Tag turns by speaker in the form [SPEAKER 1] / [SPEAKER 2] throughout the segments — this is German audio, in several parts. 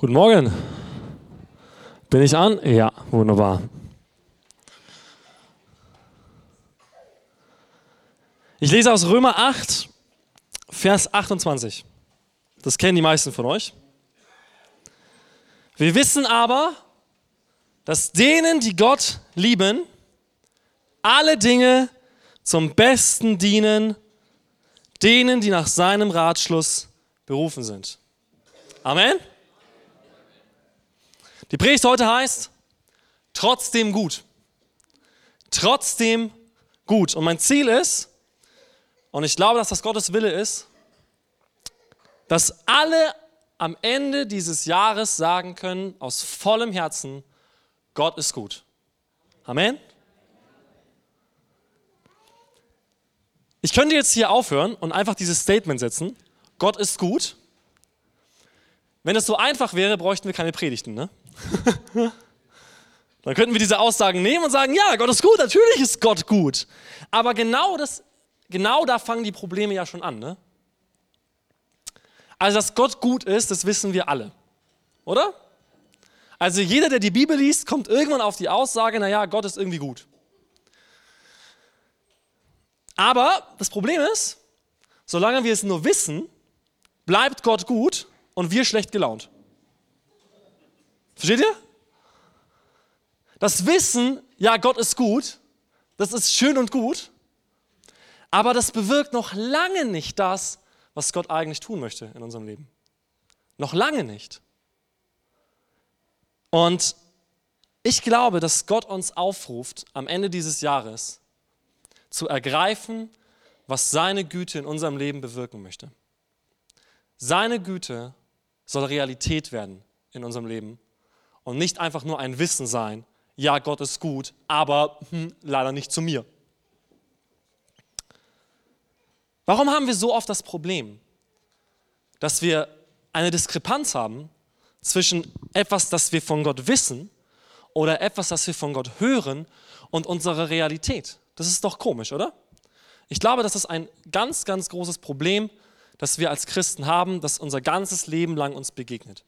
[SPEAKER 1] Guten Morgen. Bin ich an? Ja, wunderbar. Ich lese aus Römer 8, Vers 28. Das kennen die meisten von euch. Wir wissen aber, dass denen, die Gott lieben, alle Dinge zum Besten dienen, denen, die nach seinem Ratschluss berufen sind. Amen. Die Predigt heute heißt, trotzdem gut. Trotzdem gut. Und mein Ziel ist, und ich glaube, dass das Gottes Wille ist, dass alle am Ende dieses Jahres sagen können, aus vollem Herzen, Gott ist gut. Amen. Ich könnte jetzt hier aufhören und einfach dieses Statement setzen, Gott ist gut. Wenn es so einfach wäre, bräuchten wir keine Predigten. Ne? Dann könnten wir diese Aussagen nehmen und sagen, ja, Gott ist gut, natürlich ist Gott gut. Aber genau, das, genau da fangen die Probleme ja schon an. Ne? Also, dass Gott gut ist, das wissen wir alle. Oder? Also jeder, der die Bibel liest, kommt irgendwann auf die Aussage, naja, Gott ist irgendwie gut. Aber das Problem ist, solange wir es nur wissen, bleibt Gott gut und wir schlecht gelaunt. Versteht ihr? Das Wissen, ja, Gott ist gut, das ist schön und gut, aber das bewirkt noch lange nicht das, was Gott eigentlich tun möchte in unserem Leben. Noch lange nicht. Und ich glaube, dass Gott uns aufruft, am Ende dieses Jahres zu ergreifen, was seine Güte in unserem Leben bewirken möchte. Seine Güte soll Realität werden in unserem Leben und nicht einfach nur ein Wissen sein, ja, Gott ist gut, aber hm, leider nicht zu mir. Warum haben wir so oft das Problem, dass wir eine Diskrepanz haben zwischen etwas, das wir von Gott wissen oder etwas, das wir von Gott hören und unserer Realität? Das ist doch komisch, oder? Ich glaube, das ist ein ganz, ganz großes Problem, das wir als Christen haben, das unser ganzes Leben lang uns begegnet.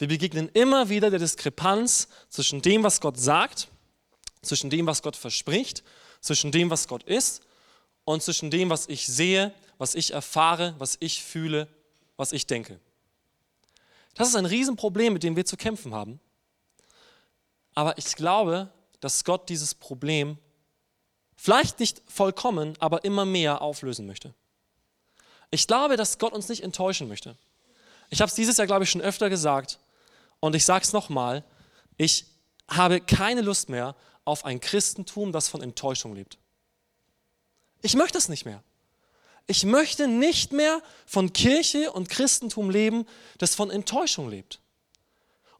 [SPEAKER 1] Wir begegnen immer wieder der Diskrepanz zwischen dem, was Gott sagt, zwischen dem, was Gott verspricht, zwischen dem, was Gott ist und zwischen dem, was ich sehe, was ich erfahre, was ich fühle, was ich denke. Das ist ein Riesenproblem, mit dem wir zu kämpfen haben. Aber ich glaube, dass Gott dieses Problem vielleicht nicht vollkommen, aber immer mehr auflösen möchte. Ich glaube, dass Gott uns nicht enttäuschen möchte. Ich habe es dieses Jahr, glaube ich, schon öfter gesagt. Und ich sage es nochmal, ich habe keine Lust mehr auf ein Christentum, das von Enttäuschung lebt. Ich möchte es nicht mehr. Ich möchte nicht mehr von Kirche und Christentum leben, das von Enttäuschung lebt.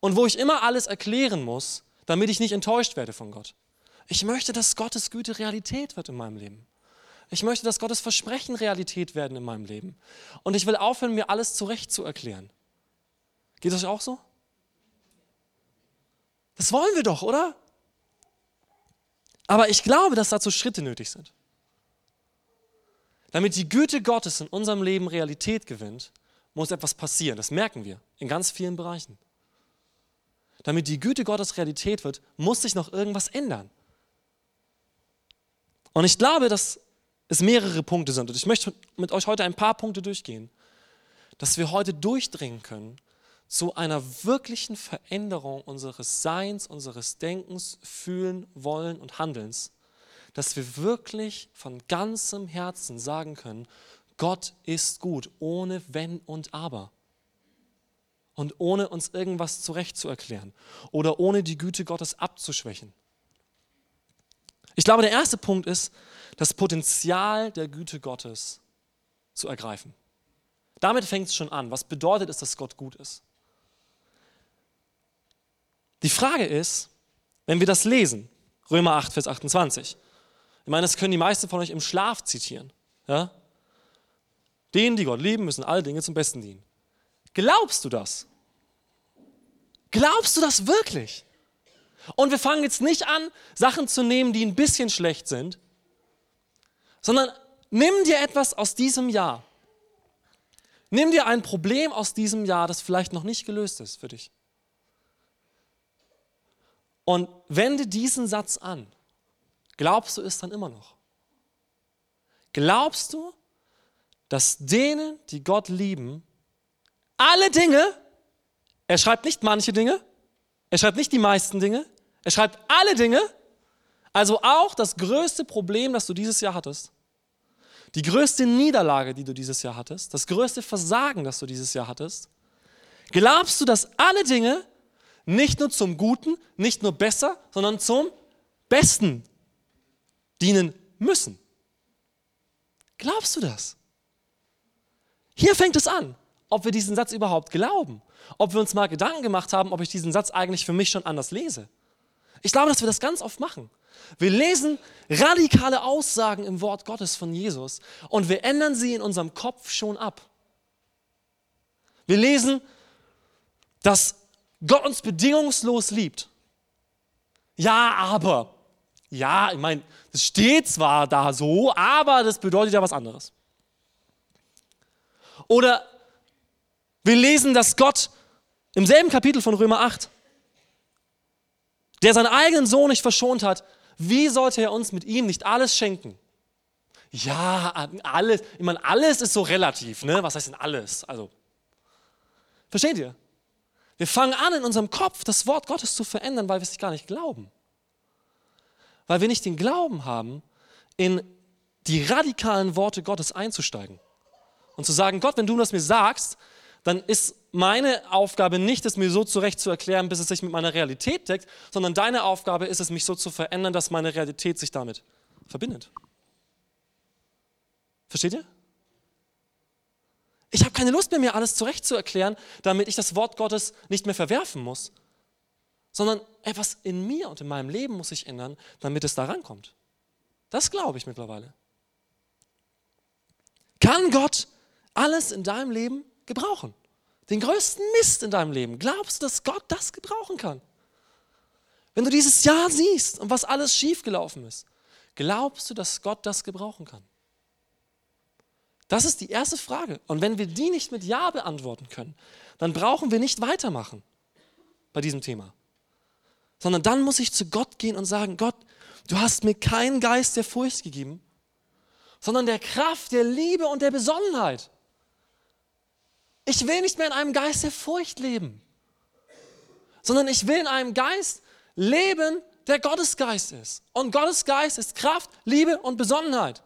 [SPEAKER 1] Und wo ich immer alles erklären muss, damit ich nicht enttäuscht werde von Gott. Ich möchte, dass Gottes Güte Realität wird in meinem Leben. Ich möchte, dass Gottes Versprechen Realität werden in meinem Leben. Und ich will aufhören, mir alles zurecht zu erklären. Geht das euch auch so? Das wollen wir doch, oder? Aber ich glaube, dass dazu Schritte nötig sind. Damit die Güte Gottes in unserem Leben Realität gewinnt, muss etwas passieren. Das merken wir in ganz vielen Bereichen. Damit die Güte Gottes Realität wird, muss sich noch irgendwas ändern. Und ich glaube, dass es mehrere Punkte sind. Und ich möchte mit euch heute ein paar Punkte durchgehen, dass wir heute durchdringen können zu einer wirklichen Veränderung unseres Seins, unseres Denkens, Fühlen, Wollen und Handelns, dass wir wirklich von ganzem Herzen sagen können, Gott ist gut, ohne Wenn und Aber. Und ohne uns irgendwas zurechtzuerklären oder ohne die Güte Gottes abzuschwächen. Ich glaube, der erste Punkt ist, das Potenzial der Güte Gottes zu ergreifen. Damit fängt es schon an. Was bedeutet es, dass Gott gut ist? Die Frage ist, wenn wir das lesen, Römer 8, Vers 28, ich meine, das können die meisten von euch im Schlaf zitieren. Ja? Denen, die Gott lieben, müssen alle Dinge zum Besten dienen. Glaubst du das? Glaubst du das wirklich? Und wir fangen jetzt nicht an, Sachen zu nehmen, die ein bisschen schlecht sind, sondern nimm dir etwas aus diesem Jahr. Nimm dir ein Problem aus diesem Jahr, das vielleicht noch nicht gelöst ist für dich. Und wende diesen Satz an. Glaubst du es dann immer noch? Glaubst du, dass denen, die Gott lieben, alle Dinge, er schreibt nicht manche Dinge, er schreibt nicht die meisten Dinge, er schreibt alle Dinge, also auch das größte Problem, das du dieses Jahr hattest, die größte Niederlage, die du dieses Jahr hattest, das größte Versagen, das du dieses Jahr hattest, glaubst du, dass alle Dinge nicht nur zum Guten, nicht nur besser, sondern zum Besten dienen müssen? Glaubst du das? Hier fängt es an, ob wir diesen Satz überhaupt glauben, ob wir uns mal Gedanken gemacht haben, ob ich diesen Satz eigentlich für mich schon anders lese. Ich glaube, dass wir das ganz oft machen. Wir lesen radikale Aussagen im Wort Gottes von Jesus und wir ändern sie in unserem Kopf schon ab. Wir lesen, dass Gott uns bedingungslos liebt. Ja, aber. Ja, ich meine, das steht zwar da so, aber das bedeutet ja was anderes. Oder wir lesen, dass Gott im selben Kapitel von Römer 8, der seinen eigenen Sohn nicht verschont hat, wie sollte er uns mit ihm nicht alles schenken? Ja, alles, ich meine, alles ist so relativ, ne? Was heißt denn alles? Also, versteht ihr? Wir fangen an, in unserem Kopf das Wort Gottes zu verändern, weil wir es gar nicht glauben. Weil wir nicht den Glauben haben, in die radikalen Worte Gottes einzusteigen. Und zu sagen, Gott, wenn du das mir sagst, dann ist meine Aufgabe nicht, es mir so zurecht zu erklären, bis es sich mit meiner Realität deckt, sondern deine Aufgabe ist es, mich so zu verändern, dass meine Realität sich damit verbindet. Versteht ihr? Ich habe keine Lust mehr, mir alles zurecht zu erklären, damit ich das Wort Gottes nicht mehr verwerfen muss, sondern etwas in mir und in meinem Leben muss sich ändern, damit es da rankommt. Das glaube ich mittlerweile. Kann Gott alles in deinem Leben gebrauchen. Den größten Mist in deinem Leben. Glaubst du, dass Gott das gebrauchen kann? Wenn du dieses Jahr siehst und was alles schiefgelaufen ist, glaubst du, dass Gott das gebrauchen kann? Das ist die erste Frage. Und wenn wir die nicht mit Ja beantworten können, dann brauchen wir nicht weitermachen bei diesem Thema. Sondern dann muss ich zu Gott gehen und sagen, Gott, du hast mir keinen Geist der Furcht gegeben, sondern der Kraft, der Liebe und der Besonnenheit. Ich will nicht mehr in einem Geist der Furcht leben, sondern ich will in einem Geist leben, der Gottesgeist ist. Und Gottesgeist ist Kraft, Liebe und Besonnenheit.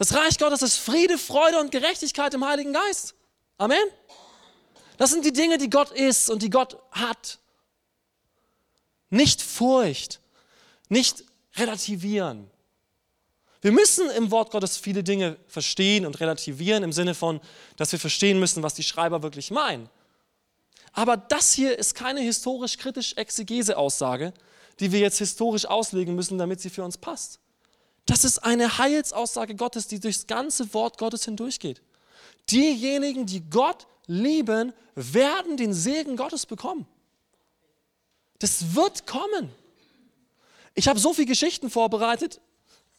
[SPEAKER 1] Das Reich Gottes ist Friede, Freude und Gerechtigkeit im Heiligen Geist. Amen. Das sind die Dinge, die Gott ist und die Gott hat. Nicht Furcht, nicht relativieren, wir müssen im Wort Gottes viele Dinge verstehen und relativieren im Sinne von, dass wir verstehen müssen, was die Schreiber wirklich meinen. Aber das hier ist keine historisch-kritisch Exegese-Aussage, die wir jetzt historisch auslegen müssen, damit sie für uns passt. Das ist eine Heilsaussage Gottes, die durchs ganze Wort Gottes hindurchgeht. Diejenigen, die Gott lieben, werden den Segen Gottes bekommen. Das wird kommen. Ich habe so viele Geschichten vorbereitet,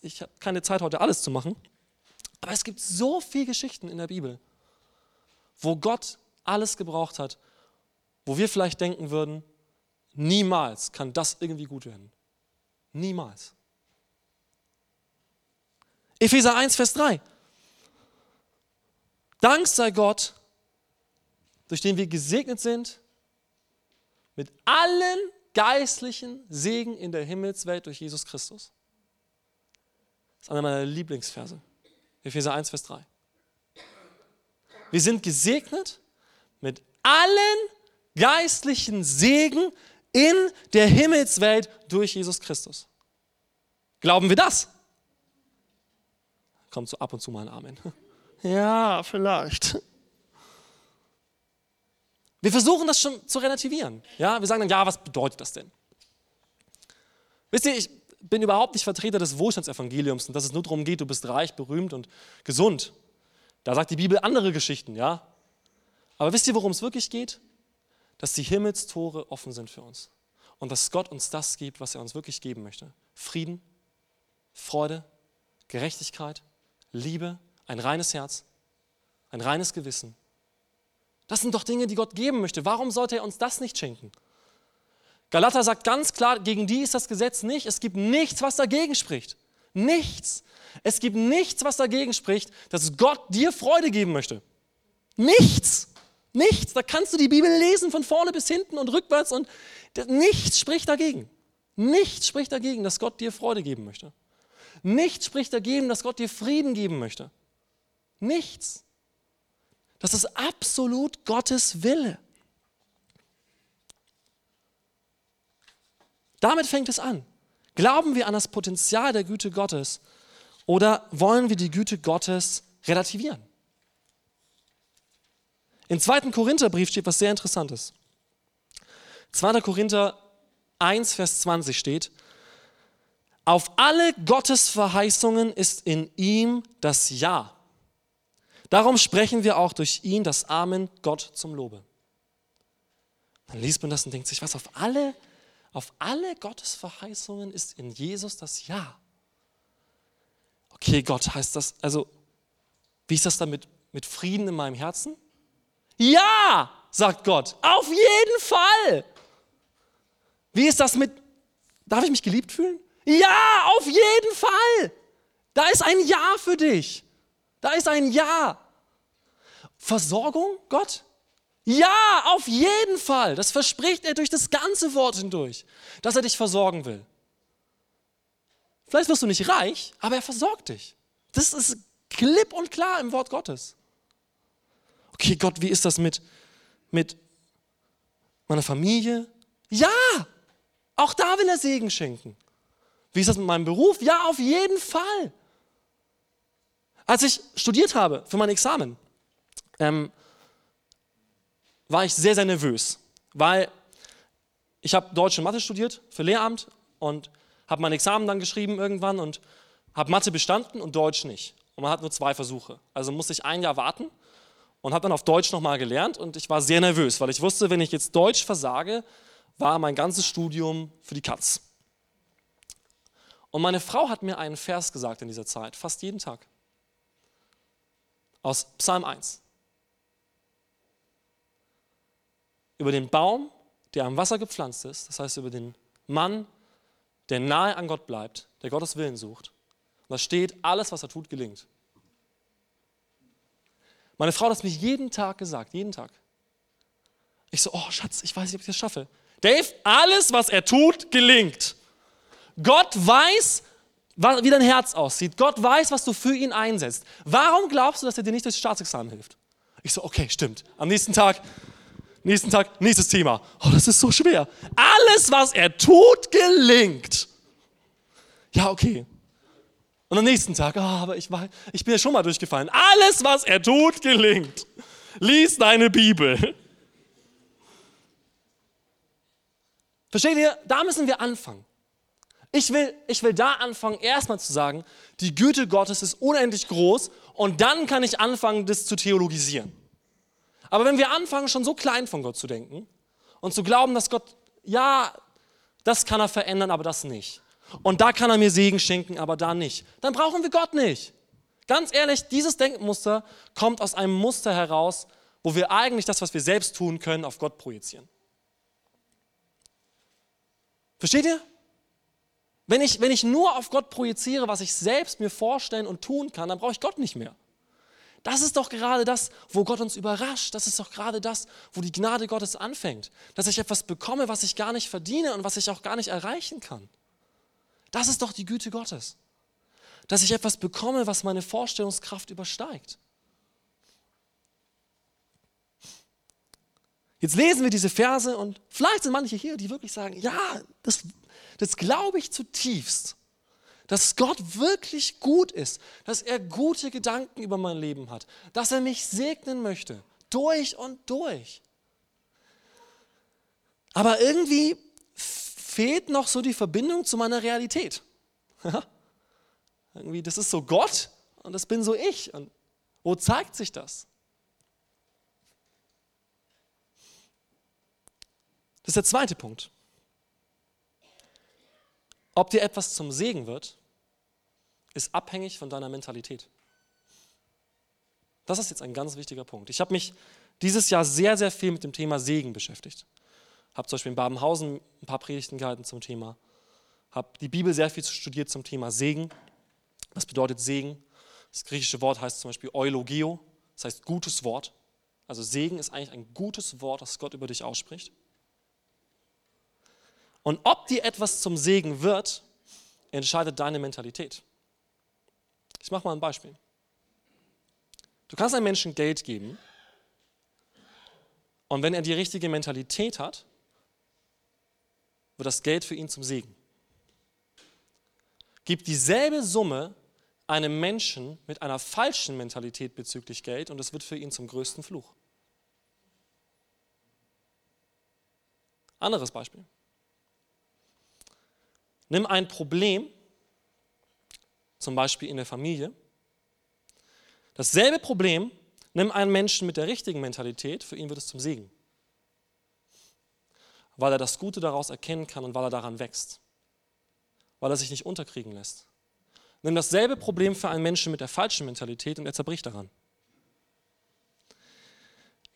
[SPEAKER 1] ich habe keine Zeit heute alles zu machen, aber es gibt so viele Geschichten in der Bibel, wo Gott alles gebraucht hat, wo wir vielleicht denken würden, niemals kann das irgendwie gut werden. Niemals. Epheser 1, Vers 3. Dank sei Gott, durch den wir gesegnet sind, mit allen geistlichen Segen in der Himmelswelt durch Jesus Christus. Das ist einer meiner Lieblingsverse. Epheser 1, Vers 3. Wir sind gesegnet mit allen geistlichen Segen in der Himmelswelt durch Jesus Christus. Glauben wir das? Kommt so ab und zu mal ein Amen. Ja, vielleicht. Wir versuchen das schon zu relativieren. Ja, wir sagen dann, ja, was bedeutet das denn? Wisst ihr, ich, bin überhaupt nicht Vertreter des Wohlstandsevangeliums und dass es nur darum geht, du bist reich, berühmt und gesund. Da sagt die Bibel andere Geschichten, ja. Aber wisst ihr, worum es wirklich geht? Dass die Himmelstore offen sind für uns und dass Gott uns das gibt, was er uns wirklich geben möchte. Frieden, Freude, Gerechtigkeit, Liebe, ein reines Herz. ein reines Gewissen. Das sind doch Dinge, die Gott geben möchte. Warum sollte er uns das nicht schenken? Galater sagt ganz klar, gegen die ist das Gesetz nicht. Es gibt nichts, was dagegen spricht. Nichts. Es gibt nichts, was dagegen spricht, dass Gott dir Freude geben möchte. Nichts. Nichts. Da kannst du die Bibel lesen von vorne bis hinten und rückwärts und nichts spricht dagegen. Nichts spricht dagegen, dass Gott dir Freude geben möchte. Nichts spricht dagegen, dass Gott dir Frieden geben möchte. Nichts. Das ist absolut Gottes Wille. Damit fängt es an. Glauben wir an das Potenzial der Güte Gottes oder wollen wir die Güte Gottes relativieren? Im 2. Korintherbrief steht was sehr Interessantes. 2. Korinther 1, Vers 20 steht, auf alle Gottes Verheißungen ist in ihm das Ja. Darum sprechen wir auch durch ihn das Amen Gott zum Lobe. Dann liest man das und denkt sich, was auf alle, auf alle Gottes Verheißungen ist in Jesus das Ja. Okay, Gott heißt das, also, wie ist das damit mit Frieden in meinem Herzen? Ja, sagt Gott, auf jeden Fall. Wie ist das mit, darf ich mich geliebt fühlen? Ja, auf jeden Fall. Da ist ein Ja für dich. Da ist ein Ja. Versorgung, Gott? Ja, auf jeden Fall. Das verspricht er durch das ganze Wort hindurch, dass er dich versorgen will. Vielleicht wirst du nicht reich, aber er versorgt dich. Das ist klipp und klar im Wort Gottes. Okay, Gott, wie ist das mit, mit meiner Familie? Ja, auch da will er Segen schenken. Wie ist das mit meinem Beruf? Ja, auf jeden Fall. Als ich studiert habe für mein Examen, ähm, war ich sehr, sehr nervös, weil ich habe Deutsch und Mathe studiert für Lehramt und habe mein Examen dann geschrieben irgendwann und habe Mathe bestanden und Deutsch nicht. Und man hat nur zwei Versuche. Also musste ich ein Jahr warten und habe dann auf Deutsch nochmal gelernt und ich war sehr nervös, weil ich wusste, wenn ich jetzt Deutsch versage, war mein ganzes Studium für die Katz. Und meine Frau hat mir einen Vers gesagt in dieser Zeit, fast jeden Tag. Aus Psalm 1. Über den Baum, der am Wasser gepflanzt ist, das heißt über den Mann, der nahe an Gott bleibt, der Gottes Willen sucht. Und da steht, alles, was er tut, gelingt. Meine Frau hat es mir jeden Tag gesagt, jeden Tag. Ich so, oh Schatz, ich weiß nicht, ob ich das schaffe. Dave, alles, was er tut, gelingt. Gott weiß, wie dein Herz aussieht. Gott weiß, was du für ihn einsetzt. Warum glaubst du, dass er dir nicht durchs Staatsexamen hilft? Ich so, okay, stimmt. Am nächsten Tag, nächsten Tag, nächstes Thema. Oh, das ist so schwer. Alles, was er tut, gelingt. Ja, okay. Und am nächsten Tag, oh, aber ich, war, ich bin ja schon mal durchgefallen. Alles, was er tut, gelingt. Lies deine Bibel. Versteht ihr? Da müssen wir anfangen. Ich will, ich will da anfangen, erstmal zu sagen, die Güte Gottes ist unendlich groß und dann kann ich anfangen, das zu theologisieren. Aber wenn wir anfangen, schon so klein von Gott zu denken und zu glauben, dass Gott, ja, das kann er verändern, aber das nicht. Und da kann er mir Segen schenken, aber da nicht. Dann brauchen wir Gott nicht. Ganz ehrlich, dieses Denkmuster kommt aus einem Muster heraus, wo wir eigentlich das, was wir selbst tun können, auf Gott projizieren. Versteht ihr? Wenn ich, wenn ich nur auf Gott projiziere, was ich selbst mir vorstellen und tun kann, dann brauche ich Gott nicht mehr. Das ist doch gerade das, wo Gott uns überrascht. Das ist doch gerade das, wo die Gnade Gottes anfängt. Dass ich etwas bekomme, was ich gar nicht verdiene und was ich auch gar nicht erreichen kann. Das ist doch die Güte Gottes. Dass ich etwas bekomme, was meine Vorstellungskraft übersteigt. Jetzt lesen wir diese Verse und vielleicht sind manche hier, die wirklich sagen, ja, das, das glaube ich zutiefst, dass Gott wirklich gut ist, dass er gute Gedanken über mein Leben hat, dass er mich segnen möchte, durch und durch. Aber irgendwie fehlt noch so die Verbindung zu meiner Realität. irgendwie, das ist so Gott und das bin so ich. Und wo zeigt sich das? Das ist der zweite Punkt. Ob dir etwas zum Segen wird, ist abhängig von deiner Mentalität. Das ist jetzt ein ganz wichtiger Punkt. Ich habe mich dieses Jahr sehr, sehr viel mit dem Thema Segen beschäftigt. Habe zum Beispiel in Babenhausen ein paar Predigten gehalten zum Thema. Habe die Bibel sehr viel studiert zum Thema Segen. Was bedeutet Segen? Das griechische Wort heißt zum Beispiel Eulogio, das heißt gutes Wort. Also Segen ist eigentlich ein gutes Wort, das Gott über dich ausspricht. Und ob dir etwas zum Segen wird, entscheidet deine Mentalität. Ich mache mal ein Beispiel. Du kannst einem Menschen Geld geben und wenn er die richtige Mentalität hat, wird das Geld für ihn zum Segen. Gib dieselbe Summe einem Menschen mit einer falschen Mentalität bezüglich Geld und es wird für ihn zum größten Fluch. Anderes Beispiel. Nimm ein Problem, zum Beispiel in der Familie. Dasselbe Problem, nimm einen Menschen mit der richtigen Mentalität, für ihn wird es zum Segen. Weil er das Gute daraus erkennen kann und weil er daran wächst. Weil er sich nicht unterkriegen lässt. Nimm dasselbe Problem für einen Menschen mit der falschen Mentalität und er zerbricht daran.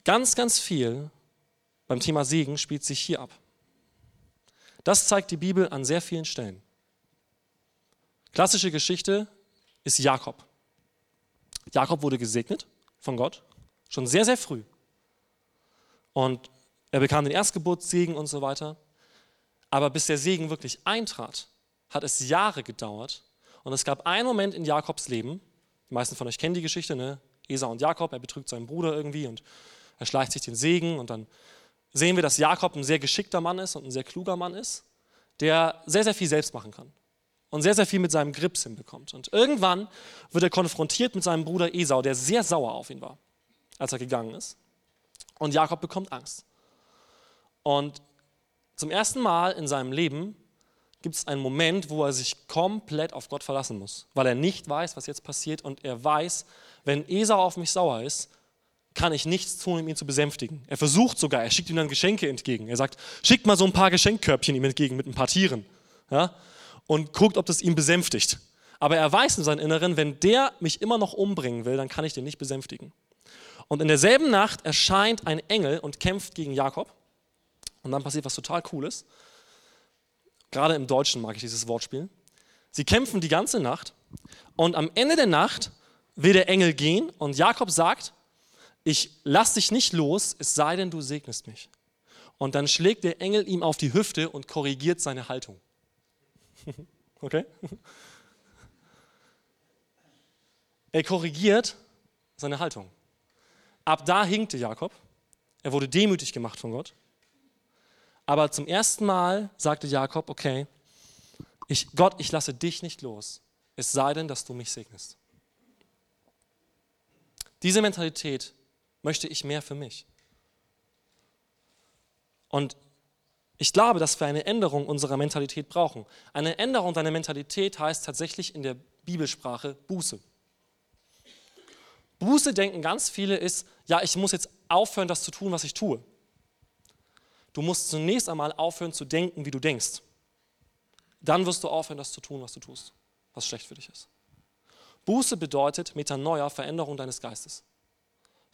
[SPEAKER 1] Ganz, ganz viel beim Thema Segen spielt sich hier ab. Das zeigt die Bibel an sehr vielen Stellen. Klassische Geschichte ist Jakob. Jakob wurde gesegnet von Gott, schon sehr, sehr früh. Und er bekam den Erstgeburtssegen und so weiter. Aber bis der Segen wirklich eintrat, hat es Jahre gedauert. Und es gab einen Moment in Jakobs Leben, die meisten von euch kennen die Geschichte, ne? Esau und Jakob, er betrügt seinen Bruder irgendwie und er schleicht sich den Segen und dann sehen wir, dass Jakob ein sehr geschickter Mann ist und ein sehr kluger Mann ist, der sehr, sehr viel selbst machen kann und sehr, sehr viel mit seinem Grips hinbekommt. Und irgendwann wird er konfrontiert mit seinem Bruder Esau, der sehr sauer auf ihn war, als er gegangen ist. Und Jakob bekommt Angst. Und zum ersten Mal in seinem Leben gibt es einen Moment, wo er sich komplett auf Gott verlassen muss, weil er nicht weiß, was jetzt passiert und er weiß, wenn Esau auf mich sauer ist, kann ich nichts tun, um ihn zu besänftigen. Er versucht sogar, er schickt ihm dann Geschenke entgegen. Er sagt, schickt mal so ein paar Geschenkkörbchen ihm entgegen mit ein paar Tieren. Ja? Und guckt, ob das ihn besänftigt. Aber er weiß in seinem Inneren, wenn der mich immer noch umbringen will, dann kann ich den nicht besänftigen. Und in derselben Nacht erscheint ein Engel und kämpft gegen Jakob. Und dann passiert was total Cooles. Gerade im Deutschen mag ich dieses Wortspiel. Sie kämpfen die ganze Nacht und am Ende der Nacht will der Engel gehen und Jakob sagt, ich lass dich nicht los, es sei denn, du segnest mich. Und dann schlägt der Engel ihm auf die Hüfte und korrigiert seine Haltung. Okay? Er korrigiert seine Haltung. Ab da hinkte Jakob. Er wurde demütig gemacht von Gott. Aber zum ersten Mal sagte Jakob, okay, ich, Gott, ich lasse dich nicht los, es sei denn, dass du mich segnest. Diese Mentalität möchte ich mehr für mich. Und ich glaube, dass wir eine Änderung unserer Mentalität brauchen. Eine Änderung deiner Mentalität heißt tatsächlich in der Bibelsprache Buße. Buße denken ganz viele ist, ja, ich muss jetzt aufhören, das zu tun, was ich tue. Du musst zunächst einmal aufhören zu denken, wie du denkst. Dann wirst du aufhören, das zu tun, was du tust, was schlecht für dich ist. Buße bedeutet Metanoia, Veränderung deines Geistes.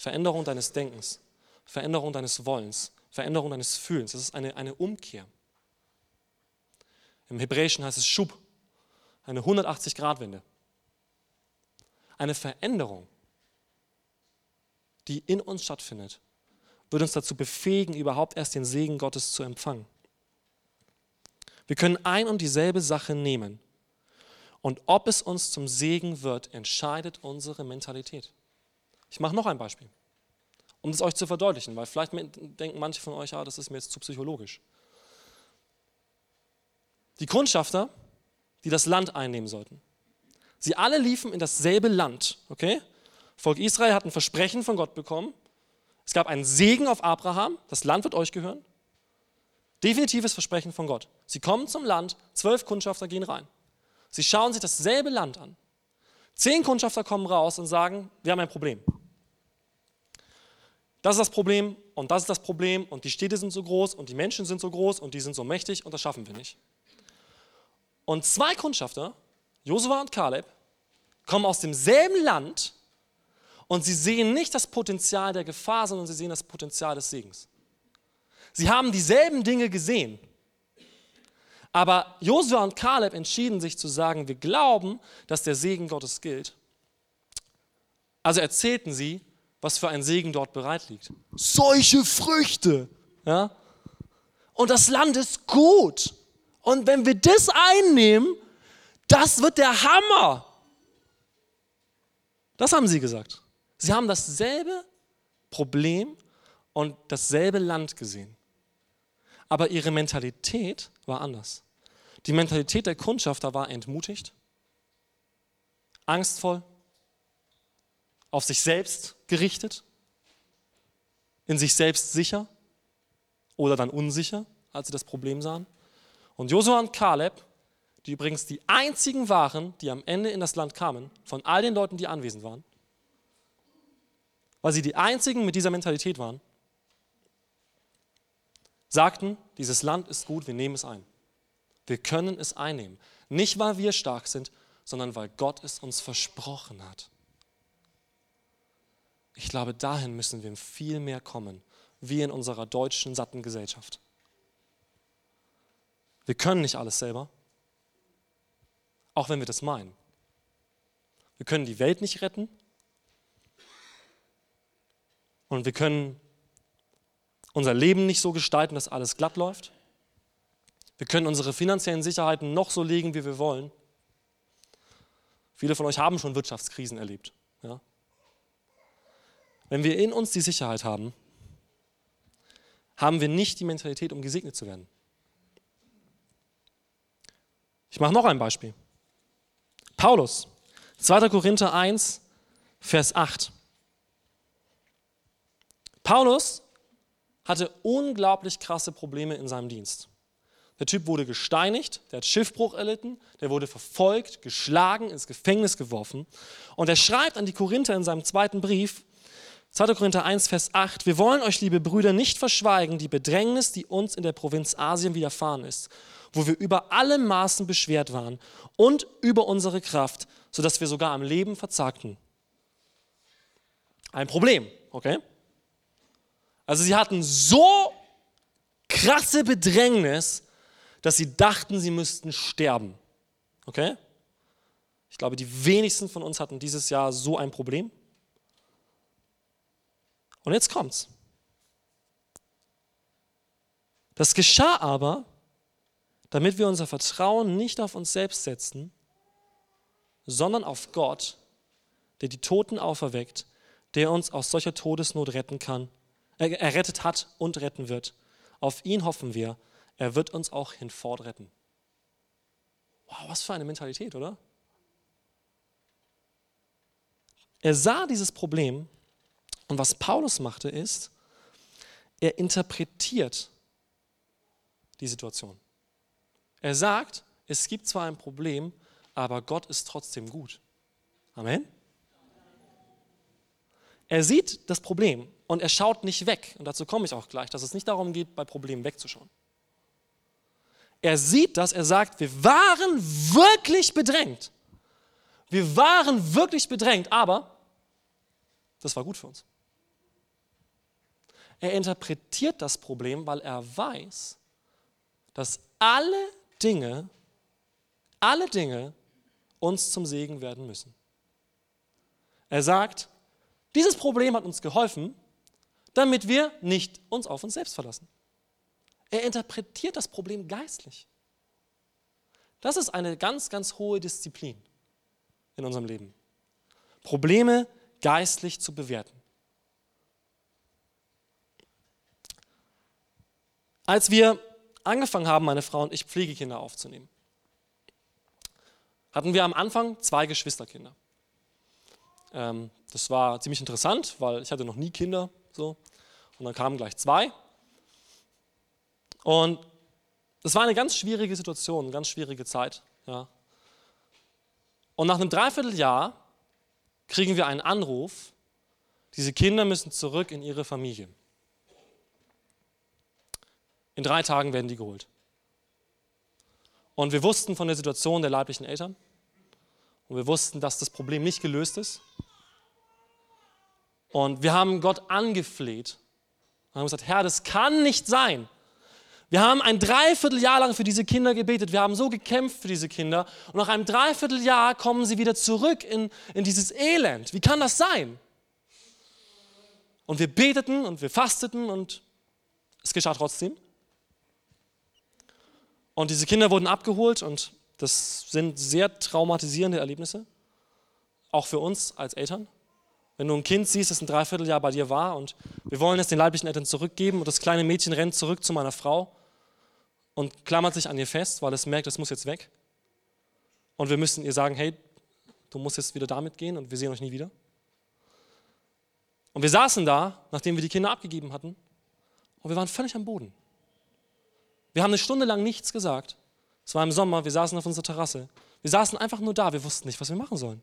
[SPEAKER 1] Veränderung deines Denkens, Veränderung deines Wollens, Veränderung deines Fühlens. Das ist eine, eine Umkehr. Im Hebräischen heißt es Schub, eine 180-Grad-Wende. Eine Veränderung, die in uns stattfindet, wird uns dazu befähigen, überhaupt erst den Segen Gottes zu empfangen. Wir können ein und dieselbe Sache nehmen. Und ob es uns zum Segen wird, entscheidet unsere Mentalität. Ich mache noch ein Beispiel, um es euch zu verdeutlichen, weil vielleicht denken manche von euch, ah, das ist mir jetzt zu psychologisch. Die Kundschafter, die das Land einnehmen sollten, sie alle liefen in dasselbe Land, okay? Volk Israel hat ein Versprechen von Gott bekommen. Es gab einen Segen auf Abraham, das Land wird euch gehören. Definitives Versprechen von Gott. Sie kommen zum Land, zwölf Kundschafter gehen rein. Sie schauen sich dasselbe Land an. Zehn Kundschafter kommen raus und sagen, wir haben ein Problem. Das ist das Problem und das ist das Problem und die Städte sind so groß und die Menschen sind so groß und die sind so mächtig und das schaffen wir nicht. Und zwei Kundschafter, Josua und Kaleb, kommen aus demselben Land Und sie sehen nicht das Potenzial der Gefahr, sondern sie sehen das Potenzial des Segens. Sie haben dieselben Dinge gesehen. Aber Josua und Kaleb entschieden sich zu sagen, wir glauben, dass der Segen Gottes gilt. Also erzählten sie, was für ein Segen dort bereit liegt. Solche Früchte. Ja? Und das Land ist gut. Und wenn wir das einnehmen, das wird der Hammer. Das haben sie gesagt. Sie haben dasselbe Problem und dasselbe Land gesehen. Aber ihre Mentalität war anders. Die Mentalität der Kundschafter war entmutigt, angstvoll, auf sich selbst gerichtet, in sich selbst sicher oder dann unsicher, als sie das Problem sahen. Und Josua und Kaleb, die übrigens die einzigen waren, die am Ende in das Land kamen, von all den Leuten, die anwesend waren, weil sie die einzigen mit dieser Mentalität waren, sagten, dieses Land ist gut, wir nehmen es ein. Wir können es einnehmen. Nicht, weil wir stark sind, sondern weil Gott es uns versprochen hat. Ich glaube, dahin müssen wir viel mehr kommen, wie in unserer deutschen, satten Gesellschaft. Wir können nicht alles selber, auch wenn wir das meinen. Wir können die Welt nicht retten und wir können unser Leben nicht so gestalten, dass alles glatt läuft. Wir können unsere finanziellen Sicherheiten noch so legen, wie wir wollen. Viele von euch haben schon Wirtschaftskrisen erlebt. Wenn wir in uns die Sicherheit haben, haben wir nicht die Mentalität, um gesegnet zu werden. Ich mache noch ein Beispiel. Paulus, 2. Korinther 1, Vers 8. Paulus hatte unglaublich krasse Probleme in seinem Dienst. Der Typ wurde gesteinigt, der hat Schiffbruch erlitten, der wurde verfolgt, geschlagen, ins Gefängnis geworfen. Und er schreibt an die Korinther in seinem zweiten Brief, 2. Korinther 1, Vers 8, wir wollen euch, liebe Brüder, nicht verschweigen, die Bedrängnis, die uns in der Provinz Asien widerfahren ist, wo wir über alle Maßen beschwert waren und über unsere Kraft, sodass wir sogar am Leben verzagten. Ein Problem, okay? Also sie hatten so krasse Bedrängnis, dass sie dachten, sie müssten sterben. Okay? Ich glaube, die wenigsten von uns hatten dieses Jahr so ein Problem. Und jetzt kommt's. Das geschah aber, damit wir unser Vertrauen nicht auf uns selbst setzen, sondern auf Gott, der die Toten auferweckt, der uns aus solcher Todesnot retten kann errettet hat und retten wird. Auf ihn hoffen wir. Er wird uns auch hinfort retten. Wow, was für eine Mentalität, oder? Er sah dieses Problem und was Paulus machte ist, er interpretiert die Situation. Er sagt, es gibt zwar ein Problem, aber Gott ist trotzdem gut. Amen. Er sieht das Problem und er schaut nicht weg. Und dazu komme ich auch gleich, dass es nicht darum geht, bei Problemen wegzuschauen. Er sieht das, er sagt, wir waren wirklich bedrängt. Wir waren wirklich bedrängt, aber das war gut für uns. Er interpretiert das Problem, weil er weiß, dass alle Dinge, alle Dinge uns zum Segen werden müssen. Er sagt, dieses Problem hat uns geholfen, damit wir nicht uns auf uns selbst verlassen. Er interpretiert das Problem geistlich. Das ist eine ganz, ganz hohe Disziplin in unserem Leben. Probleme geistlich zu bewerten. Als wir angefangen haben, meine Frau und ich Pflegekinder aufzunehmen, hatten wir am Anfang zwei Geschwisterkinder. Ähm, das war ziemlich interessant, weil ich hatte noch nie Kinder so. Und dann kamen gleich zwei. Und es war eine ganz schwierige Situation, eine ganz schwierige Zeit. Ja. Und nach einem Dreivierteljahr kriegen wir einen Anruf, diese Kinder müssen zurück in ihre Familie. In drei Tagen werden die geholt. Und wir wussten von der Situation der leiblichen Eltern. Und wir wussten, dass das Problem nicht gelöst ist. Und wir haben Gott angefleht. Wir haben gesagt, Herr, das kann nicht sein. Wir haben ein Dreivierteljahr lang für diese Kinder gebetet. Wir haben so gekämpft für diese Kinder. Und nach einem Dreivierteljahr kommen sie wieder zurück in, in dieses Elend. Wie kann das sein? Und wir beteten und wir fasteten und es geschah trotzdem. Und diese Kinder wurden abgeholt und das sind sehr traumatisierende Erlebnisse, auch für uns als Eltern. Wenn du ein Kind siehst, das ein Dreivierteljahr bei dir war und wir wollen es den leiblichen Eltern zurückgeben und das kleine Mädchen rennt zurück zu meiner Frau und klammert sich an ihr fest, weil es merkt, es muss jetzt weg. Und wir müssen ihr sagen, hey, du musst jetzt wieder damit gehen und wir sehen euch nie wieder. Und wir saßen da, nachdem wir die Kinder abgegeben hatten, und wir waren völlig am Boden. Wir haben eine Stunde lang nichts gesagt. Es war im Sommer, wir saßen auf unserer Terrasse. Wir saßen einfach nur da, wir wussten nicht, was wir machen sollen.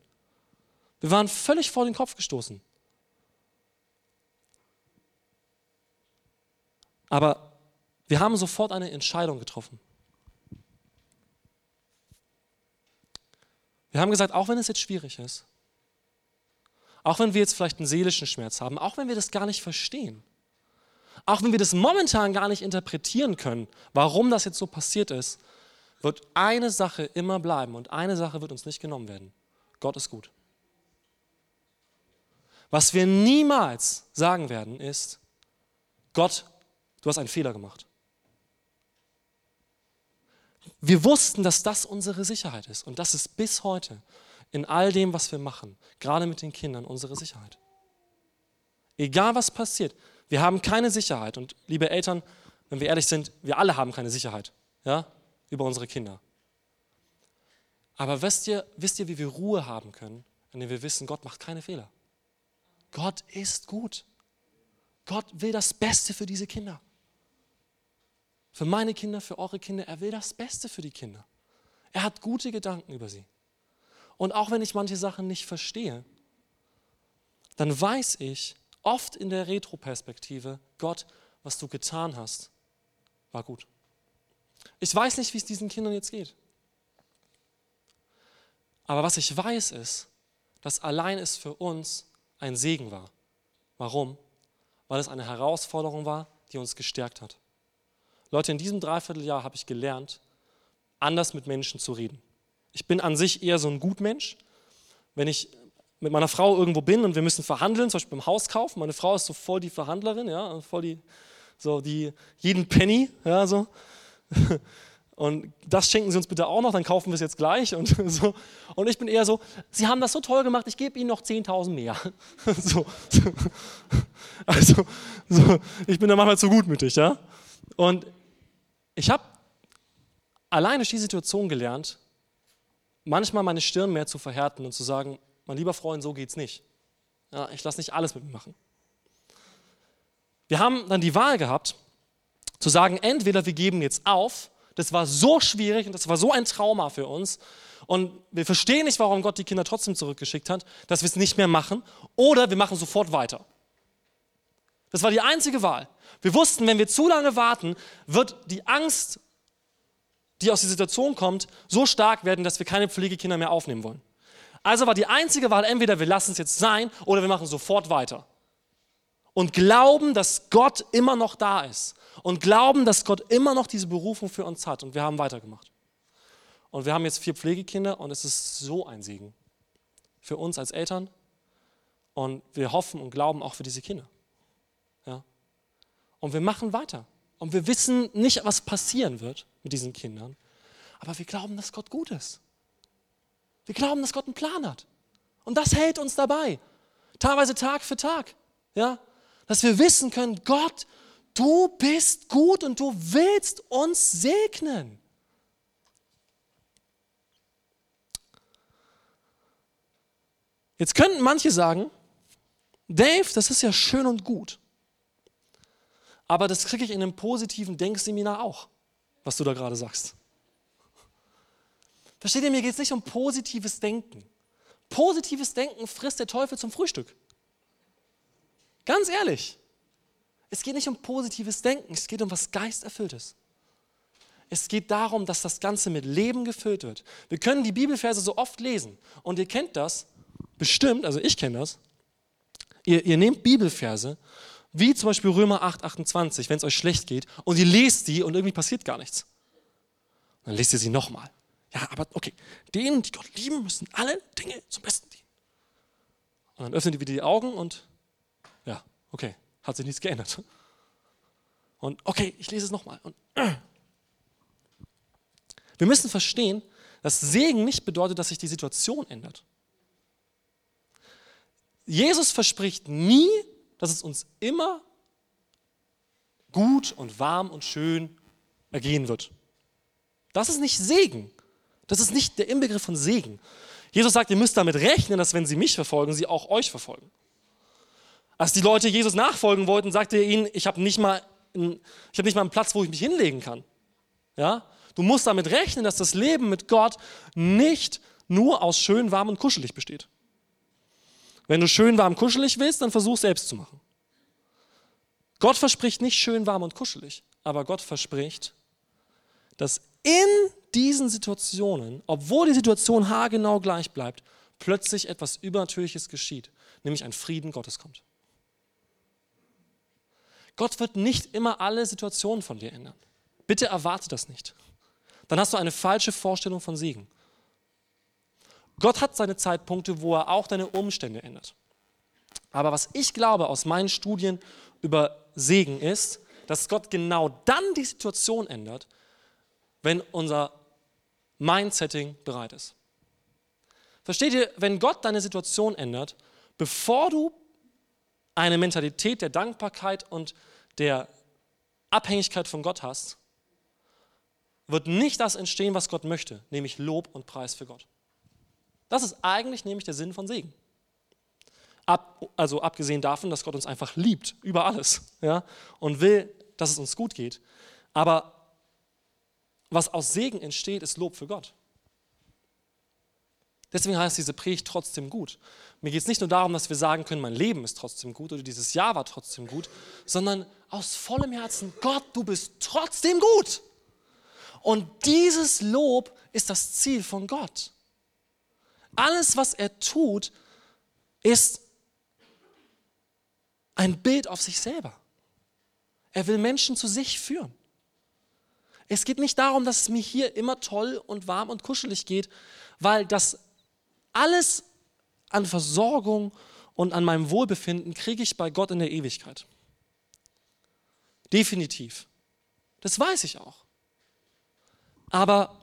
[SPEAKER 1] Wir waren völlig vor den Kopf gestoßen. Aber wir haben sofort eine Entscheidung getroffen. Wir haben gesagt, auch wenn es jetzt schwierig ist, auch wenn wir jetzt vielleicht einen seelischen Schmerz haben, auch wenn wir das gar nicht verstehen, auch wenn wir das momentan gar nicht interpretieren können, warum das jetzt so passiert ist, wird eine Sache immer bleiben und eine Sache wird uns nicht genommen werden. Gott ist gut. Was wir niemals sagen werden, ist, Gott, du hast einen Fehler gemacht. Wir wussten, dass das unsere Sicherheit ist und das ist bis heute in all dem, was wir machen, gerade mit den Kindern, unsere Sicherheit. Egal was passiert, wir haben keine Sicherheit. Und liebe Eltern, wenn wir ehrlich sind, wir alle haben keine Sicherheit ja, über unsere Kinder. Aber wisst ihr, wisst ihr, wie wir Ruhe haben können, indem wir wissen, Gott macht keine Fehler. Gott ist gut. Gott will das Beste für diese Kinder. Für meine Kinder, für eure Kinder. Er will das Beste für die Kinder. Er hat gute Gedanken über sie. Und auch wenn ich manche Sachen nicht verstehe, dann weiß ich oft in der Retroperspektive, Gott, was du getan hast, war gut. Ich weiß nicht, wie es diesen Kindern jetzt geht. Aber was ich weiß ist, dass allein es für uns ein Segen war. Warum? Weil es eine Herausforderung war, die uns gestärkt hat. Leute, in diesem Dreivierteljahr habe ich gelernt, anders mit Menschen zu reden. Ich bin an sich eher so ein Gutmensch. Wenn ich mit meiner Frau irgendwo bin und wir müssen verhandeln, zum Beispiel beim Hauskauf, meine Frau ist so voll die Verhandlerin, ja, voll die, so die, jeden Penny, ja, so. Und das schenken Sie uns bitte auch noch, dann kaufen wir es jetzt gleich. Und, so. und ich bin eher so, Sie haben das so toll gemacht, ich gebe Ihnen noch 10.000 mehr. So. Also, so. ich bin da manchmal zu gutmütig. Ja? Und ich habe alleine durch die Situation gelernt, manchmal meine Stirn mehr zu verhärten und zu sagen, mein lieber Freund, so geht's nicht. Ja, ich lasse nicht alles mit mir machen. Wir haben dann die Wahl gehabt, zu sagen, entweder wir geben jetzt auf, das war so schwierig und das war so ein Trauma für uns und wir verstehen nicht, warum Gott die Kinder trotzdem zurückgeschickt hat, dass wir es nicht mehr machen, oder wir machen sofort weiter. Das war die einzige Wahl. Wir wussten, wenn wir zu lange warten, wird die Angst, die aus der Situation kommt, so stark werden, dass wir keine Pflegekinder mehr aufnehmen wollen. Also war die einzige Wahl, entweder wir lassen es jetzt sein oder wir machen sofort weiter. Und glauben, dass Gott immer noch da ist. Und glauben, dass Gott immer noch diese Berufung für uns hat. Und wir haben weitergemacht. Und wir haben jetzt vier Pflegekinder und es ist so ein Segen. Für uns als Eltern. Und wir hoffen und glauben auch für diese Kinder. Ja. Und wir machen weiter. Und wir wissen nicht, was passieren wird mit diesen Kindern. Aber wir glauben, dass Gott gut ist. Wir glauben, dass Gott einen Plan hat. Und das hält uns dabei. Teilweise Tag für Tag. Ja? Dass wir wissen können, Gott, du bist gut und du willst uns segnen. Jetzt könnten manche sagen, Dave, das ist ja schön und gut. Aber das kriege ich in einem positiven Denkseminar auch, was du da gerade sagst. Versteht ihr, mir geht es nicht um positives Denken. Positives Denken frisst der Teufel zum Frühstück. Ganz ehrlich. Es geht nicht um positives Denken, es geht um was Geisterfülltes. Es geht darum, dass das Ganze mit Leben gefüllt wird. Wir können die Bibelverse so oft lesen und ihr kennt das bestimmt, also ich kenne das. Ihr, ihr nehmt Bibelverse, wie zum Beispiel Römer 8, 28, wenn es euch schlecht geht, und ihr lest die und irgendwie passiert gar nichts. Dann lest ihr sie nochmal. Ja, aber okay, denen, die Gott lieben, müssen alle Dinge zum Besten dienen. Und dann öffnet ihr wieder die Augen und ja, okay, hat sich nichts geändert. Und okay, ich lese es nochmal. Wir müssen verstehen, dass Segen nicht bedeutet, dass sich die Situation ändert. Jesus verspricht nie, dass es uns immer gut und warm und schön ergehen wird. Das ist nicht Segen. Das ist nicht der Inbegriff von Segen. Jesus sagt, ihr müsst damit rechnen, dass wenn sie mich verfolgen, sie auch euch verfolgen. Als die Leute Jesus nachfolgen wollten, sagte er ihnen, ich habe nicht, mal einen, hab nicht mal einen Platz, wo ich mich hinlegen kann. Ja? Du musst damit rechnen, dass das Leben mit Gott nicht nur aus schön, warm und kuschelig besteht. Wenn du schön, warm, kuschelig willst, dann versuch selbst zu machen. Gott verspricht nicht schön, warm und kuschelig, aber Gott verspricht, dass in diesen Situationen, obwohl die Situation haargenau gleich bleibt, plötzlich etwas Übernatürliches geschieht, nämlich ein Frieden Gottes kommt. Gott wird nicht immer alle Situationen von dir ändern. Bitte erwarte das nicht. Dann hast du eine falsche Vorstellung von Segen. Gott hat seine Zeitpunkte, wo er auch deine Umstände ändert. Aber was ich glaube aus meinen Studien über Segen ist, dass Gott genau dann die Situation ändert, wenn unser Mindsetting bereit ist. Versteht ihr, wenn Gott deine Situation ändert, bevor du eine Mentalität der Dankbarkeit und der Abhängigkeit von Gott hast, wird nicht das entstehen, was Gott möchte, nämlich Lob und Preis für Gott. Das ist eigentlich nämlich der Sinn von Segen. Ab, also abgesehen davon, dass Gott uns einfach liebt über alles ja, und will, dass es uns gut geht. Aber was aus Segen entsteht, ist Lob für Gott. Deswegen heißt diese Predigt trotzdem gut. Mir geht es nicht nur darum, dass wir sagen können, mein Leben ist trotzdem gut oder dieses Jahr war trotzdem gut, sondern aus vollem Herzen, Gott, du bist trotzdem gut. Und dieses Lob ist das Ziel von Gott. Alles, was er tut, ist ein Bild auf sich selber. Er will Menschen zu sich führen. Es geht nicht darum, dass es mir hier immer toll und warm und kuschelig geht, weil das alles an Versorgung und an meinem Wohlbefinden kriege ich bei Gott in der Ewigkeit. Definitiv. Das weiß ich auch. Aber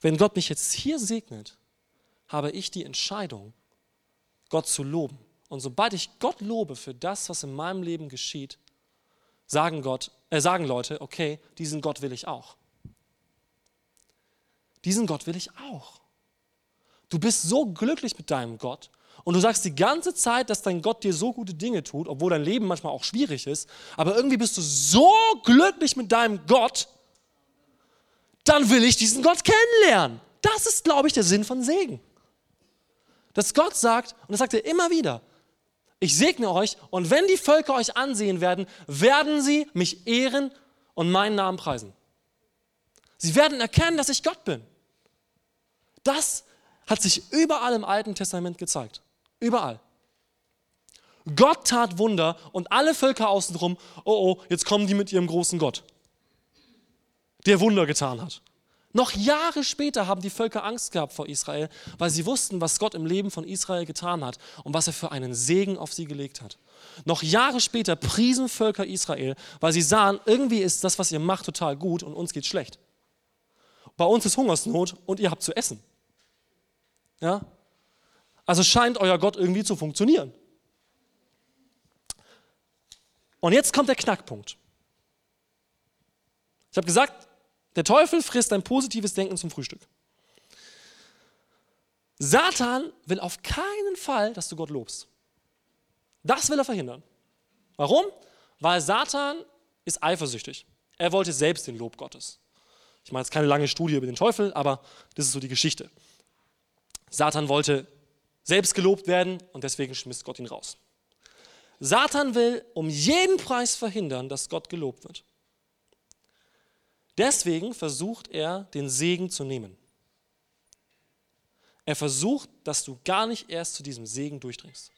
[SPEAKER 1] wenn Gott mich jetzt hier segnet, habe ich die Entscheidung, Gott zu loben. Und sobald ich Gott lobe für das, was in meinem Leben geschieht, sagen, Gott, äh, sagen Leute, okay, diesen Gott will ich auch. Diesen Gott will ich auch. Du bist so glücklich mit deinem Gott und du sagst die ganze Zeit, dass dein Gott dir so gute Dinge tut, obwohl dein Leben manchmal auch schwierig ist, aber irgendwie bist du so glücklich mit deinem Gott, dann will ich diesen Gott kennenlernen. Das ist, glaube ich, der Sinn von Segen. Dass Gott sagt, und das sagt er immer wieder, ich segne euch und wenn die Völker euch ansehen werden, werden sie mich ehren und meinen Namen preisen. Sie werden erkennen, dass ich Gott bin. Das hat sich überall im Alten Testament gezeigt. Überall. Gott tat Wunder und alle Völker außenrum, oh oh, jetzt kommen die mit ihrem großen Gott, der Wunder getan hat. Noch Jahre später haben die Völker Angst gehabt vor Israel, weil sie wussten, was Gott im Leben von Israel getan hat und was er für einen Segen auf sie gelegt hat. Noch Jahre später priesen Völker Israel, weil sie sahen, irgendwie ist das, was ihr macht, total gut und uns geht schlecht. Bei uns ist Hungersnot und ihr habt zu essen. Ja? Also scheint euer Gott irgendwie zu funktionieren. Und jetzt kommt der Knackpunkt. Ich habe gesagt, der Teufel frisst dein positives Denken zum Frühstück. Satan will auf keinen Fall, dass du Gott lobst. Das will er verhindern. Warum? Weil Satan ist eifersüchtig. Er wollte selbst den Lob Gottes. Ich meine, es ist keine lange Studie über den Teufel, aber das ist so die Geschichte. Satan wollte selbst gelobt werden und deswegen schmiss Gott ihn raus. Satan will um jeden Preis verhindern, dass Gott gelobt wird. Deswegen versucht er, den Segen zu nehmen. Er versucht, dass du gar nicht erst zu diesem Segen durchdringst.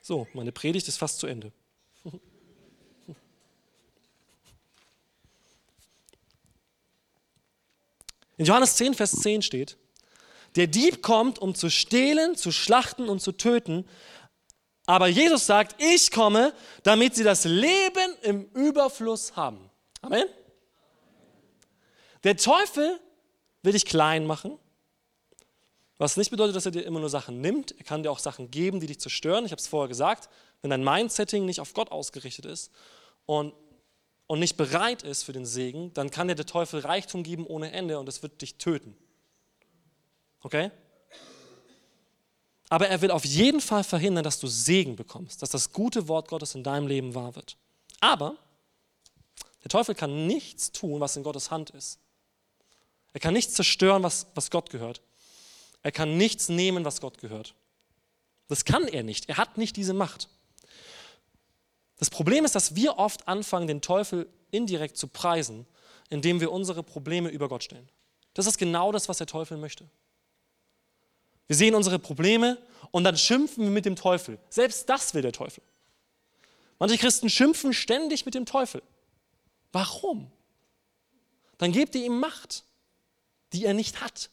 [SPEAKER 1] So, meine Predigt ist fast zu Ende. In Johannes 10, Vers 10 steht, der Dieb kommt, um zu stehlen, zu schlachten und zu töten. Aber Jesus sagt, ich komme, damit sie das Leben im Überfluss haben. Amen. Der Teufel will dich klein machen, was nicht bedeutet, dass er dir immer nur Sachen nimmt. Er kann dir auch Sachen geben, die dich zerstören. Ich habe es vorher gesagt, wenn dein Mindsetting nicht auf Gott ausgerichtet ist und und nicht bereit ist für den Segen, dann kann dir der Teufel Reichtum geben ohne Ende und es wird dich töten. Okay? Aber er will auf jeden Fall verhindern, dass du Segen bekommst, dass das gute Wort Gottes in deinem Leben wahr wird. Aber der Teufel kann nichts tun, was in Gottes Hand ist. Er kann nichts zerstören, was, was Gott gehört. Er kann nichts nehmen, was Gott gehört. Das kann er nicht. Er hat nicht diese Macht. Das Problem ist, dass wir oft anfangen, den Teufel indirekt zu preisen, indem wir unsere Probleme über Gott stellen. Das ist genau das, was der Teufel möchte. Wir sehen unsere Probleme und dann schimpfen wir mit dem Teufel. Selbst das will der Teufel. Manche Christen schimpfen ständig mit dem Teufel. Warum? Dann gebt ihr ihm Macht, die er nicht hat.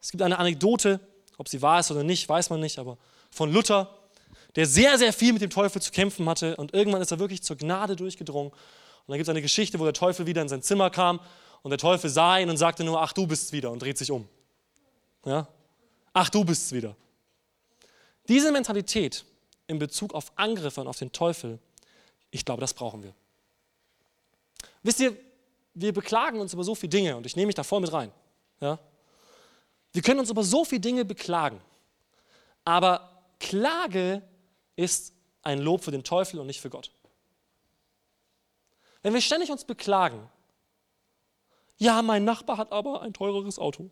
[SPEAKER 1] Es gibt eine Anekdote, ob sie wahr ist oder nicht, weiß man nicht, aber von Luther, der sehr, sehr viel mit dem Teufel zu kämpfen hatte und irgendwann ist er wirklich zur Gnade durchgedrungen. Und dann gibt es eine Geschichte, wo der Teufel wieder in sein Zimmer kam und der Teufel sah ihn und sagte nur, ach du bist's wieder und dreht sich um. Ja? Ach du bist's wieder. Diese Mentalität in Bezug auf Angriffe und auf den Teufel, ich glaube, das brauchen wir. Wisst ihr, wir beklagen uns über so viele Dinge und ich nehme mich da voll mit rein. Ja? Wir können uns über so viele Dinge beklagen, aber Klage ist ein Lob für den Teufel und nicht für Gott. Wenn wir ständig uns beklagen, ja, mein Nachbar hat aber ein teureres Auto.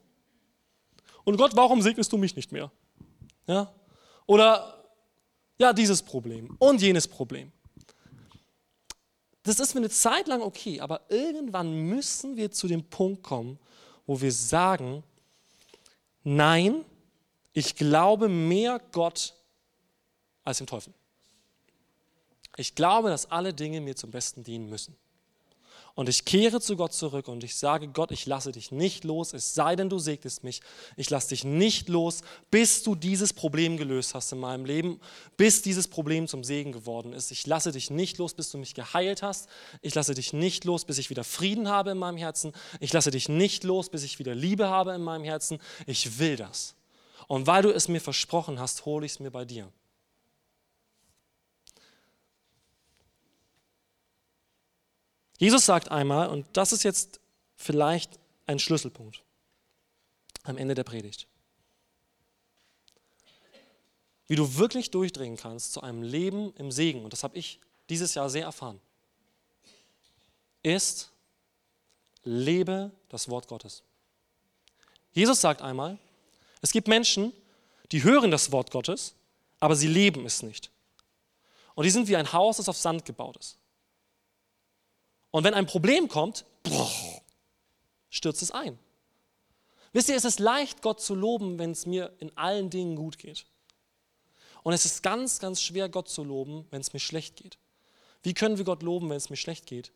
[SPEAKER 1] Und Gott, warum segnest du mich nicht mehr? Ja? Oder ja, dieses Problem und jenes Problem. Das ist für eine Zeit lang okay, aber irgendwann müssen wir zu dem Punkt kommen, wo wir sagen, nein, ich glaube mehr Gott als dem Teufel. Ich glaube, dass alle Dinge mir zum Besten dienen müssen. Und ich kehre zu Gott zurück und ich sage, Gott, ich lasse dich nicht los, es sei denn, du segnest mich. Ich lasse dich nicht los, bis du dieses Problem gelöst hast in meinem Leben, bis dieses Problem zum Segen geworden ist. Ich lasse dich nicht los, bis du mich geheilt hast. Ich lasse dich nicht los, bis ich wieder Frieden habe in meinem Herzen. Ich lasse dich nicht los, bis ich wieder Liebe habe in meinem Herzen. Ich will das. Und weil du es mir versprochen hast, hole ich es mir bei dir. Jesus sagt einmal, und das ist jetzt vielleicht ein Schlüsselpunkt am Ende der Predigt, wie du wirklich durchdringen kannst zu einem Leben im Segen, und das habe ich dieses Jahr sehr erfahren, ist, lebe das Wort Gottes. Jesus sagt einmal, es gibt Menschen, die hören das Wort Gottes, aber sie leben es nicht. Und die sind wie ein Haus, das auf Sand gebaut ist. Und wenn ein Problem kommt, stürzt es ein. Wisst ihr, es ist leicht, Gott zu loben, wenn es mir in allen Dingen gut geht. Und es ist ganz, ganz schwer, Gott zu loben, wenn es mir schlecht geht. Wie können wir Gott loben, wenn es mir schlecht geht?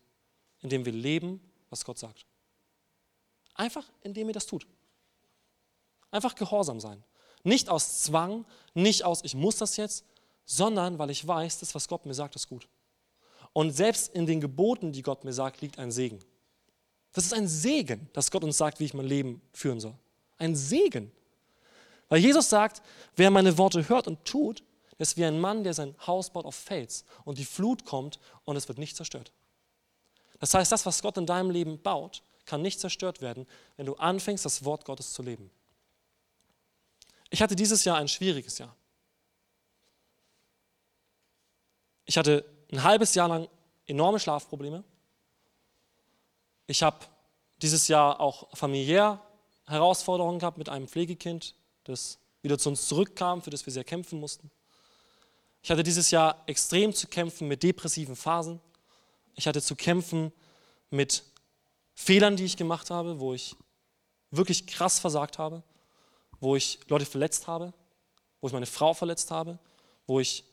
[SPEAKER 1] Indem wir leben, was Gott sagt. Einfach, indem ihr das tut. Einfach gehorsam sein. Nicht aus Zwang, nicht aus, ich muss das jetzt, sondern weil ich weiß, das, was Gott mir sagt, ist gut. Und selbst in den Geboten, die Gott mir sagt, liegt ein Segen. Das ist ein Segen, dass Gott uns sagt, wie ich mein Leben führen soll. Ein Segen. Weil Jesus sagt, wer meine Worte hört und tut, ist wie ein Mann, der sein Haus baut auf Fels und die Flut kommt und es wird nicht zerstört. Das heißt, das, was Gott in deinem Leben baut, kann nicht zerstört werden, wenn du anfängst, das Wort Gottes zu leben. Ich hatte dieses Jahr ein schwieriges Jahr. Ich hatte ein halbes Jahr lang enorme Schlafprobleme. Ich habe dieses Jahr auch familiär Herausforderungen gehabt mit einem Pflegekind, das wieder zu uns zurückkam, für das wir sehr kämpfen mussten. Ich hatte dieses Jahr extrem zu kämpfen mit depressiven Phasen. Ich hatte zu kämpfen mit Fehlern, die ich gemacht habe, wo ich wirklich krass versagt habe, wo ich Leute verletzt habe, wo ich meine Frau verletzt habe, wo ich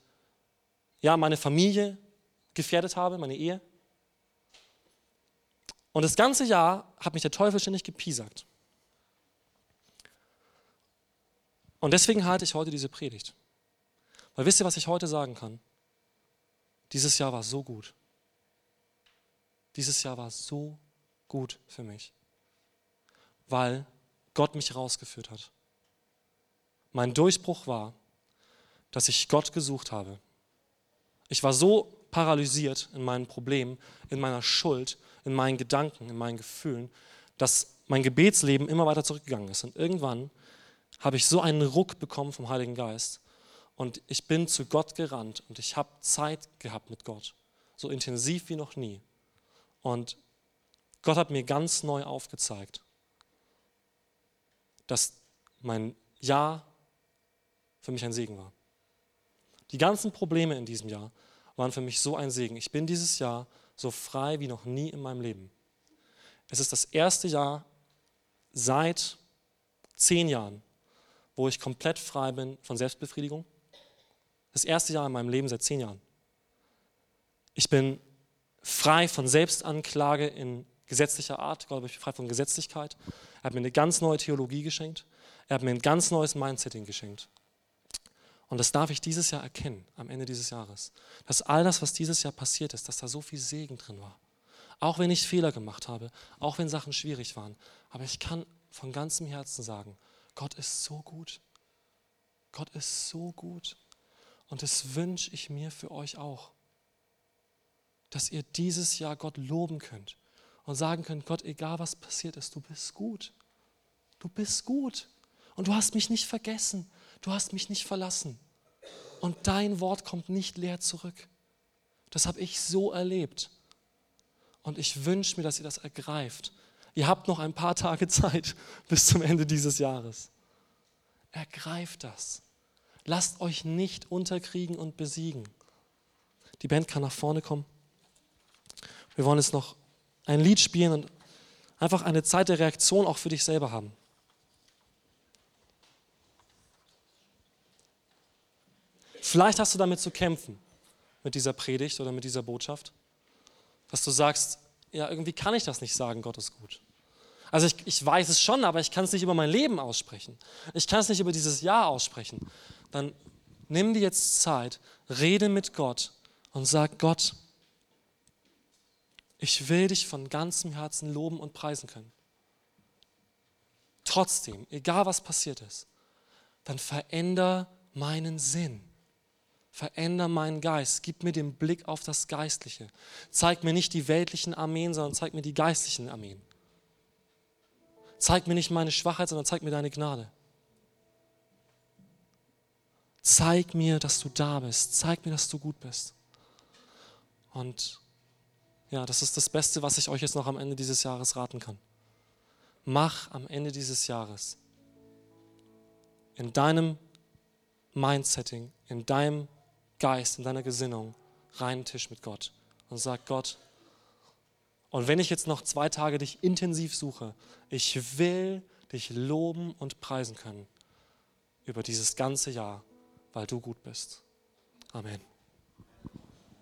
[SPEAKER 1] ja, meine Familie gefährdet habe, meine Ehe. Und das ganze Jahr hat mich der Teufel ständig gepiesackt. Und deswegen halte ich heute diese Predigt. Weil wisst ihr, was ich heute sagen kann? Dieses Jahr war so gut. Dieses Jahr war so gut für mich, weil Gott mich rausgeführt hat. Mein Durchbruch war, dass ich Gott gesucht habe. Ich war so paralysiert in meinen Problemen, in meiner Schuld, in meinen Gedanken, in meinen Gefühlen, dass mein Gebetsleben immer weiter zurückgegangen ist. Und irgendwann habe ich so einen Ruck bekommen vom Heiligen Geist und ich bin zu Gott gerannt und ich habe Zeit gehabt mit Gott, so intensiv wie noch nie. Und Gott hat mir ganz neu aufgezeigt, dass mein Ja für mich ein Segen war. Die ganzen Probleme in diesem Jahr waren für mich so ein Segen. Ich bin dieses Jahr so frei wie noch nie in meinem Leben. Es ist das erste Jahr seit zehn Jahren, wo ich komplett frei bin von Selbstbefriedigung. Das erste Jahr in meinem Leben seit zehn Jahren. Ich bin frei von Selbstanklage in gesetzlicher Art. Hat mich frei von Gesetzlichkeit. Er hat mir eine ganz neue Theologie geschenkt. Er hat mir ein ganz neues Mindsetting geschenkt. Und das darf ich dieses Jahr erkennen, am Ende dieses Jahres. Dass all das, was dieses Jahr passiert ist, dass da so viel Segen drin war. Auch wenn ich Fehler gemacht habe, auch wenn Sachen schwierig waren. Aber ich kann von ganzem Herzen sagen, Gott ist so gut. Gott ist so gut. Und das wünsche ich mir für euch auch. Dass ihr dieses Jahr Gott loben könnt und sagen könnt, Gott, egal was passiert ist, du bist gut. Du bist gut. Und du hast mich nicht vergessen. Du hast mich nicht verlassen. Und dein Wort kommt nicht leer zurück. Das habe ich so erlebt. Und ich wünsche mir, dass ihr das ergreift Ihr habt noch ein paar Tage Zeit bis zum Ende dieses Jahres. Ergreift das. Lasst euch nicht unterkriegen und besiegen. Die Band kann nach vorne kommen. Wir wollen jetzt noch ein Lied spielen und einfach eine Zeit der Reaktion auch für dich selber haben. Vielleicht hast du damit zu kämpfen, mit dieser Predigt oder mit dieser Botschaft, dass du sagst, ja, irgendwie kann ich das nicht sagen, Gott ist gut. Also ich, ich weiß es schon, aber ich kann es nicht über mein Leben aussprechen. Ich kann es nicht über dieses Jahr aussprechen. Dann nimm dir jetzt Zeit, rede mit Gott und sag Gott, ich will dich von ganzem Herzen loben und preisen können. Trotzdem, egal was passiert ist, dann veränder meinen Sinn. Veränder meinen Geist, gib mir den Blick auf das Geistliche. Zeig mir nicht die weltlichen Armeen, sondern zeig mir die geistlichen Armeen. Zeig mir nicht meine Schwachheit, sondern zeig mir deine Gnade. Zeig mir, dass du da bist. Zeig mir, dass du gut bist. Und ja, das ist das Beste, was ich euch jetzt noch am Ende dieses Jahres raten kann. Mach am Ende dieses Jahres in deinem Mindsetting, in deinem Geist, in deiner Gesinnung reinen Tisch mit Gott und sag Gott, und wenn ich jetzt noch zwei Tage dich intensiv suche, ich will dich loben und preisen können über dieses ganze Jahr, weil du gut bist. Amen.